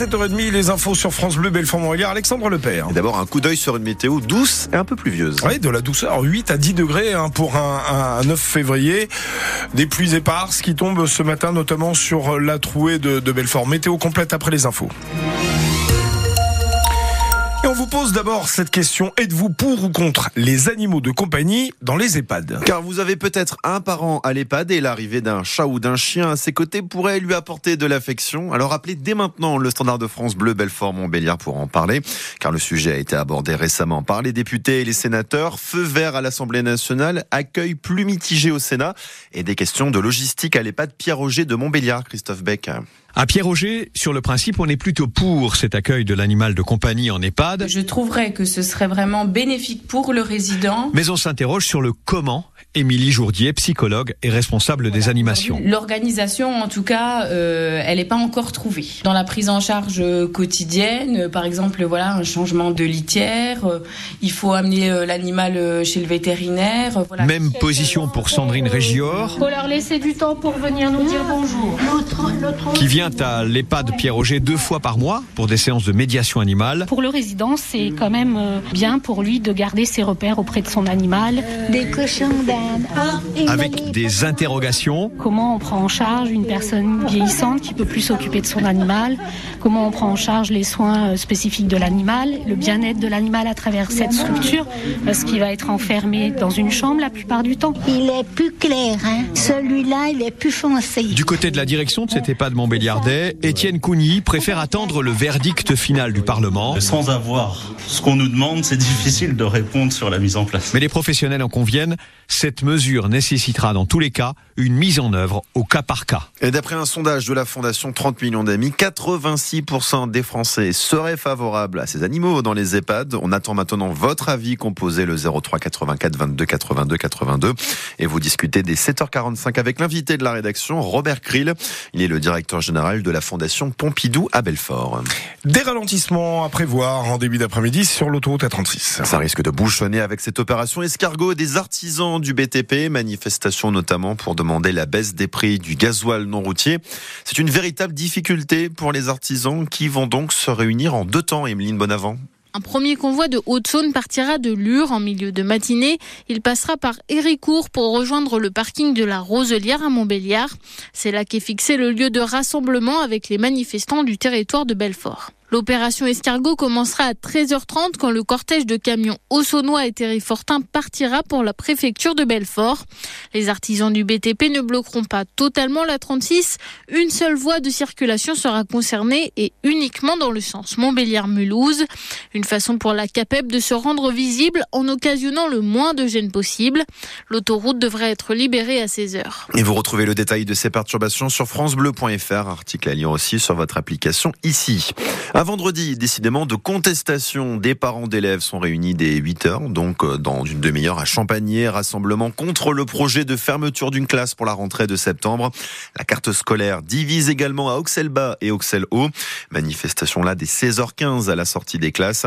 7h30, les infos sur France Bleu, Belfort Montbéliard, Alexandre Lepère. Et d'abord un coup d'œil sur une météo douce et un peu pluvieuse. Oui, de la douceur, 8 à 10 degrés hein, pour un, un, 9 février. Des pluies éparses qui tombent ce matin, notamment sur la trouée de, de Belfort. Météo complète après les infos. Et on vous pose d'abord cette question, êtes-vous pour ou contre les animaux de compagnie dans les EHPAD? Car vous avez peut-être un parent à l'EHPAD et l'arrivée d'un chat ou d'un chien à ses côtés pourrait lui apporter de l'affection. Alors appelez dès maintenant le standard de France Bleu Belfort Montbéliard pour en parler, car le sujet a été abordé récemment par les députés et les sénateurs. Feu vert à l'Assemblée nationale, accueil plus mitigé au Sénat et des questions de logistique à l'EHPAD Pierre-Roger de Montbéliard, Christophe Beck. À Pierre-Auger, sur le principe, on est plutôt pour cet accueil de l'animal de compagnie en EHPAD. Je trouverais que ce serait vraiment bénéfique pour le résident. Mais on s'interroge sur le comment. Émilie Jourdier, psychologue et responsable des animations. L'organisation, en tout cas, euh, elle n'est pas encore trouvée. Dans la prise en charge quotidienne, par exemple, voilà, un changement de litière, euh, il faut amener euh, l'animal chez le vétérinaire. Voilà. Même position pour Sandrine Régior. Il faut leur laisser du temps pour venir nous dire bonjour. Qui vient à l'EHPAD Pierre-Auger deux fois par mois pour des séances de médiation animale. Pour le résident, c'est quand même bien pour lui de garder ses repères auprès de son animal. Des cochons avec des interrogations. Comment on prend en charge une personne vieillissante qui peut plus s'occuper de son animal? Comment on prend en charge les soins euh, spécifiques de l'animal, le bien-être de l'animal à travers cette structure? Parce qu'il va être enfermé dans une chambre la plupart du temps. Il est plus clair, hein celui-là, il est plus foncé. Du côté de la direction de cet EHPAD Étienne Cougny préfère attendre le verdict final du Parlement. Sans avoir ce qu'on nous demande, c'est difficile de répondre sur la mise en place. Mais les professionnels en conviennent, cette mesure nécessitera dans tous les cas une mise en œuvre au cas par cas. Et d'après un sondage de la Fondation 30 millions d'amis, 86% des Français seraient favorables à ces animaux dans les EHPAD. On attend maintenant votre avis, composé le 03 84 22 82 82 et vous discutez des 7h45 avec l'invité de la rédaction, Robert Krill. Il est le directeur général de la Fondation Pompidou à Belfort. Des ralentissements à prévoir en début d'après-midi sur l'autoroute A36. Ça risque de bouchonner avec cette opération escargot des artisans du BTP, manifestation notamment pour demander la baisse des prix du gasoil non routier. C'est une véritable difficulté pour les artisans qui vont donc se réunir en deux temps, Emeline Bonavent. Un premier convoi de Haute-Saône partira de Lure en milieu de matinée. Il passera par Héricourt pour rejoindre le parking de la Roselière à Montbéliard. C'est là qu'est fixé le lieu de rassemblement avec les manifestants du territoire de Belfort. L'opération escargot commencera à 13h30 quand le cortège de camions Auxonnois et Terrifortin partira pour la préfecture de Belfort. Les artisans du BTP ne bloqueront pas totalement la 36. Une seule voie de circulation sera concernée et uniquement dans le sens Montbéliard-Mulhouse. Une façon pour la CAPEB de se rendre visible en occasionnant le moins de gêne possible. L'autoroute devrait être libérée à 16h. Et vous retrouvez le détail de ces perturbations sur francebleu.fr, article à lire aussi sur votre application ici. Un vendredi, décidément, de contestation. Des parents d'élèves sont réunis dès 8 heures, donc euh, dans une demi-heure à Champagné. Rassemblement contre le projet de fermeture d'une classe pour la rentrée de septembre. La carte scolaire divise également à Auxelles-Bas et Auxelles-Haut. Manifestation là dès 16h15 à la sortie des classes.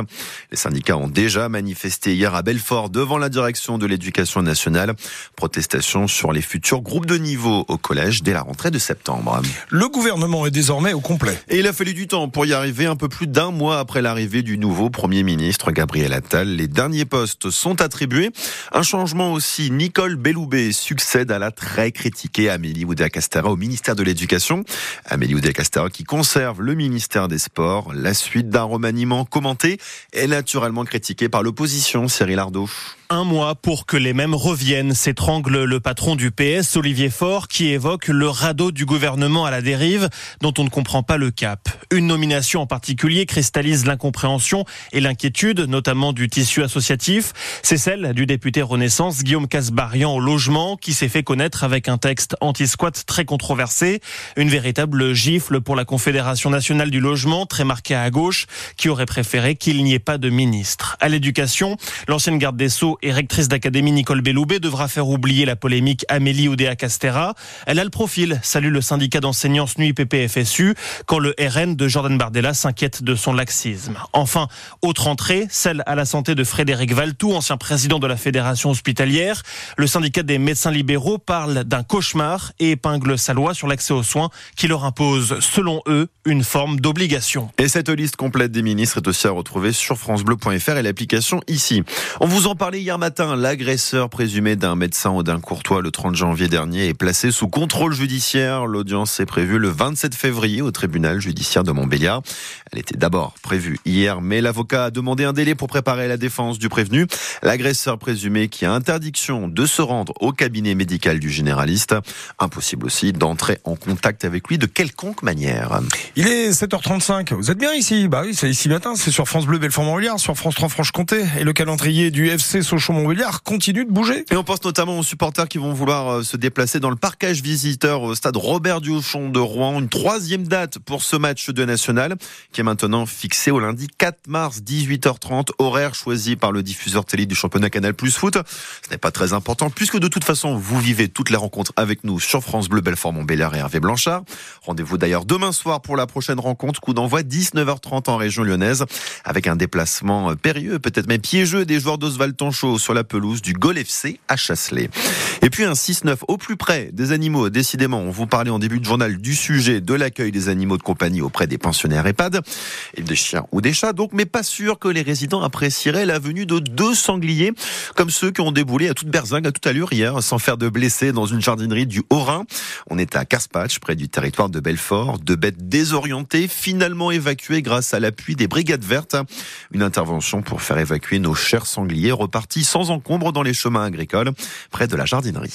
Les syndicats ont déjà manifesté hier à Belfort devant la direction de l'éducation nationale. Protestation sur les futurs groupes de niveau au collège dès la rentrée de septembre. Le gouvernement est désormais au complet. Et il a fallu du temps pour y arriver un peu plus d'un mois après l'arrivée du nouveau Premier ministre Gabriel Attal. Les derniers postes sont attribués. Un changement aussi, Nicole Belloubet succède à la très critiquée Amélie Oudéa-Castera au ministère de l'Éducation. Amélie Oudéa-Castera qui conserve le ministère des Sports. La suite d'un remaniement commenté est naturellement critiquée par l'opposition, Cyril Ardo un mois pour que les mêmes reviennent, s'étrangle le patron du PS, Olivier Faure, qui évoque le radeau du gouvernement à la dérive, dont on ne comprend pas le cap. Une nomination en particulier cristallise l'incompréhension et l'inquiétude, notamment du tissu associatif. C'est celle du député Renaissance, Guillaume Casbarian, au logement, qui s'est fait connaître avec un texte anti-squat très controversé. Une véritable gifle pour la Confédération nationale du logement, très marquée à gauche, qui aurait préféré qu'il n'y ait pas de ministre. À l'éducation, l'ancienne garde des Sceaux et rectrice d'académie Nicole Belloubet devra faire oublier la polémique Amélie Oudéa-Castera. Elle a le profil, salue le syndicat d'enseignants SNUI PPFSU, quand le RN de Jordan Bardella s'inquiète s'inquiète de son laxisme. Enfin, autre entrée, celle à la santé de Frédéric Valtou, ancien président de la Fédération hospitalière. Le syndicat des médecins libéraux parle d'un cauchemar et épingle sa loi sur l'accès aux soins qui leur impose, selon eux, une forme d'obligation. Et cette liste complète des ministres est aussi à retrouver sur francebleu.fr et l'application ici. On vous en parlait hier matin, l'agresseur présumé d'un médecin ou d'un courtois le 30 janvier dernier est placé sous contrôle judiciaire. L'audience est prévue le 27 février au tribunal judiciaire de Montbéliard. Elle était d'abord prévue hier, mais l'avocat a demandé un délai pour préparer la défense du prévenu. L'agresseur présumé qui a interdiction de se rendre au cabinet médical du généraliste. Impossible aussi d'entrer en contact avec lui de quelconque manière. Il est 7h35. Vous êtes bien ici Bah oui, c'est ici matin. C'est sur France Bleu Belfort-Montbéliard, sur France 3 Franche-Comté. Et le calendrier du FC Sochaux-Montbéliard continue de bouger. Et on pense notamment aux supporters qui vont vouloir euh, se déplacer dans le parcage visiteur au stade Robert Duchon de Rouen. Une troisième date pour ce match de national qui est maintenant fixé au lundi 4 mars 18h30, horaire choisi par le diffuseur télé du championnat Canal Plus Foot. Ce n'est pas très important puisque de toute façon vous vivez toutes les rencontres avec nous sur France Bleu Belfort Montbéliard et Hervé Blanchard. Rendez-vous d'ailleurs demain soir pour la prochaine rencontre. Coup d'envoi 19h30 en région lyonnaise avec un déplacement périlleux, peut-être même piégeux des joueurs d'Oswald Tanchot sur la pelouse du Gol FC à Chasselet. Et puis un 6-9 au plus près des animaux. Décidément, on vous parlait en début de journal du sujet de l'accueil des animaux de compagnie auprès des pensionnaires EHPAD des chiens ou des chats. Donc, mais pas sûr que les résidents apprécieraient la venue de deux sangliers comme ceux qui ont déboulé à toute berzingue, à toute allure hier, sans faire de blessés dans une jardinerie du Haut-Rhin. On est à Carspatch, près du territoire de Belfort. Deux bêtes désorientées, finalement évacuées grâce à l'appui des brigades vertes. Une intervention pour faire évacuer nos chers sangliers repartis sans encombre dans les chemins agricoles près de la jardinerie.